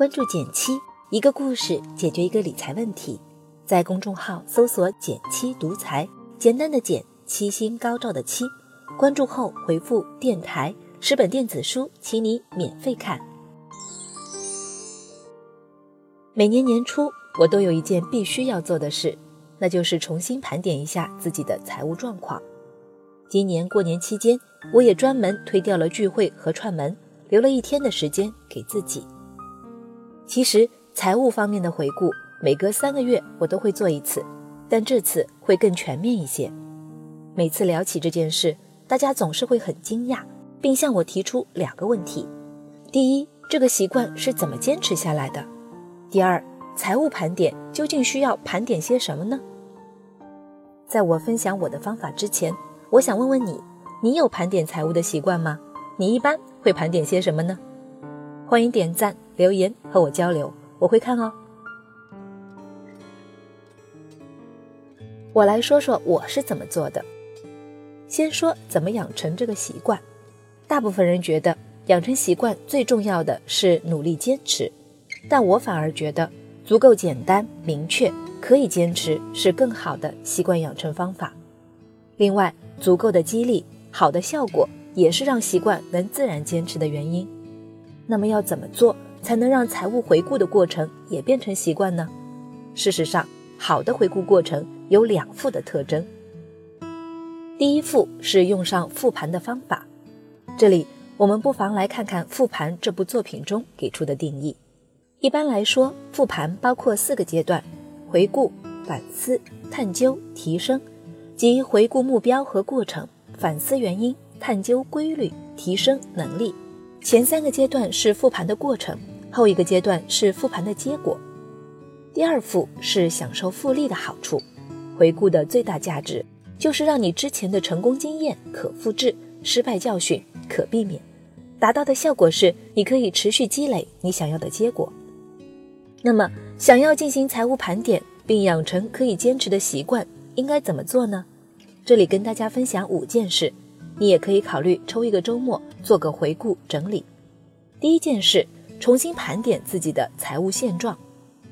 关注减七，一个故事解决一个理财问题。在公众号搜索“减七独裁，简单的减，七星高照的七。关注后回复“电台”，十本电子书，请你免费看。每年年初，我都有一件必须要做的事，那就是重新盘点一下自己的财务状况。今年过年期间，我也专门推掉了聚会和串门，留了一天的时间给自己。其实财务方面的回顾，每隔三个月我都会做一次，但这次会更全面一些。每次聊起这件事，大家总是会很惊讶，并向我提出两个问题：第一，这个习惯是怎么坚持下来的？第二，财务盘点究竟需要盘点些什么呢？在我分享我的方法之前。我想问问你，你有盘点财务的习惯吗？你一般会盘点些什么呢？欢迎点赞留言和我交流，我会看哦。我来说说我是怎么做的。先说怎么养成这个习惯。大部分人觉得养成习惯最重要的是努力坚持，但我反而觉得足够简单明确，可以坚持是更好的习惯养成方法。另外，足够的激励，好的效果也是让习惯能自然坚持的原因。那么要怎么做才能让财务回顾的过程也变成习惯呢？事实上，好的回顾过程有两副的特征。第一副是用上复盘的方法。这里我们不妨来看看《复盘》这部作品中给出的定义。一般来说，复盘包括四个阶段：回顾、反思、探究、提升。即回顾目标和过程，反思原因，探究规律，提升能力。前三个阶段是复盘的过程，后一个阶段是复盘的结果。第二复是享受复利的好处。回顾的最大价值就是让你之前的成功经验可复制，失败教训可避免。达到的效果是你可以持续积累你想要的结果。那么，想要进行财务盘点并养成可以坚持的习惯，应该怎么做呢？这里跟大家分享五件事，你也可以考虑抽一个周末做个回顾整理。第一件事，重新盘点自己的财务现状。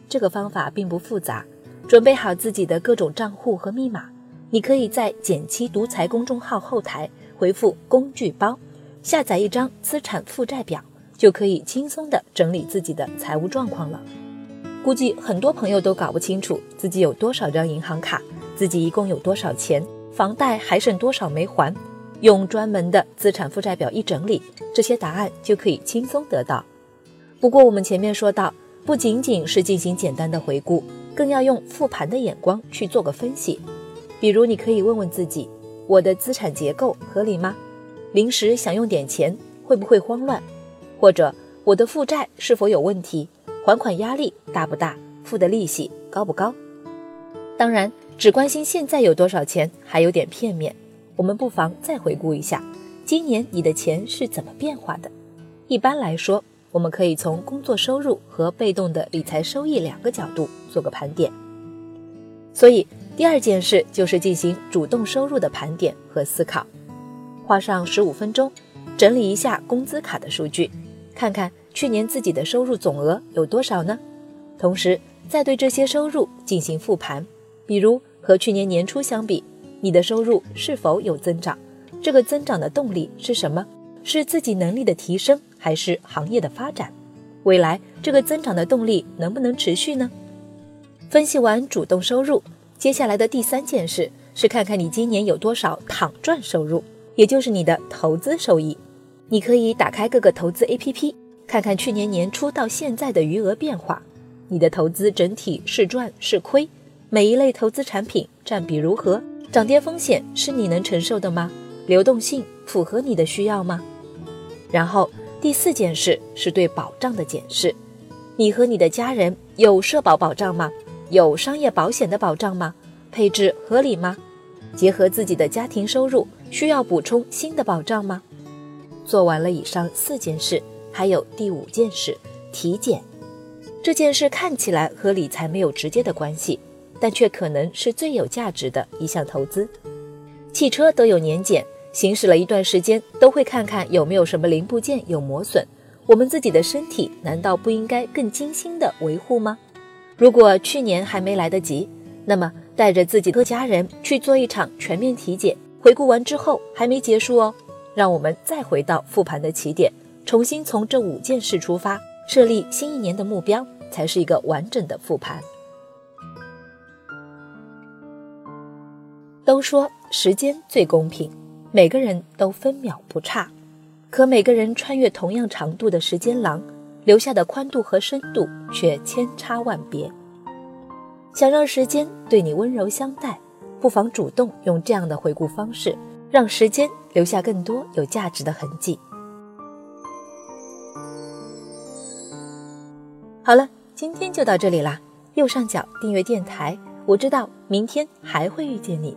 这个方法并不复杂，准备好自己的各种账户和密码，你可以在“减七独裁”公众号后台回复“工具包”，下载一张资产负债表，就可以轻松的整理自己的财务状况了。估计很多朋友都搞不清楚自己有多少张银行卡，自己一共有多少钱。房贷还剩多少没还？用专门的资产负债表一整理，这些答案就可以轻松得到。不过我们前面说到，不仅仅是进行简单的回顾，更要用复盘的眼光去做个分析。比如，你可以问问自己：我的资产结构合理吗？临时想用点钱，会不会慌乱？或者我的负债是否有问题？还款压力大不大？付的利息高不高？当然。只关心现在有多少钱，还有点片面。我们不妨再回顾一下，今年你的钱是怎么变化的。一般来说，我们可以从工作收入和被动的理财收益两个角度做个盘点。所以，第二件事就是进行主动收入的盘点和思考，花上十五分钟，整理一下工资卡的数据，看看去年自己的收入总额有多少呢？同时，再对这些收入进行复盘，比如。和去年年初相比，你的收入是否有增长？这个增长的动力是什么？是自己能力的提升，还是行业的发展？未来这个增长的动力能不能持续呢？分析完主动收入，接下来的第三件事是看看你今年有多少躺赚收入，也就是你的投资收益。你可以打开各个投资 APP，看看去年年初到现在的余额变化，你的投资整体是赚是亏？每一类投资产品占比如何？涨跌风险是你能承受的吗？流动性符合你的需要吗？然后第四件事是对保障的检视。你和你的家人有社保保障吗？有商业保险的保障吗？配置合理吗？结合自己的家庭收入，需要补充新的保障吗？做完了以上四件事，还有第五件事体检。这件事看起来和理财没有直接的关系。但却可能是最有价值的一项投资。汽车都有年检，行驶了一段时间，都会看看有没有什么零部件有磨损。我们自己的身体难道不应该更精心的维护吗？如果去年还没来得及，那么带着自己和家人去做一场全面体检，回顾完之后还没结束哦，让我们再回到复盘的起点，重新从这五件事出发，设立新一年的目标，才是一个完整的复盘。都说时间最公平，每个人都分秒不差，可每个人穿越同样长度的时间廊，留下的宽度和深度却千差万别。想让时间对你温柔相待，不妨主动用这样的回顾方式，让时间留下更多有价值的痕迹。好了，今天就到这里啦。右上角订阅电台，我知道明天还会遇见你。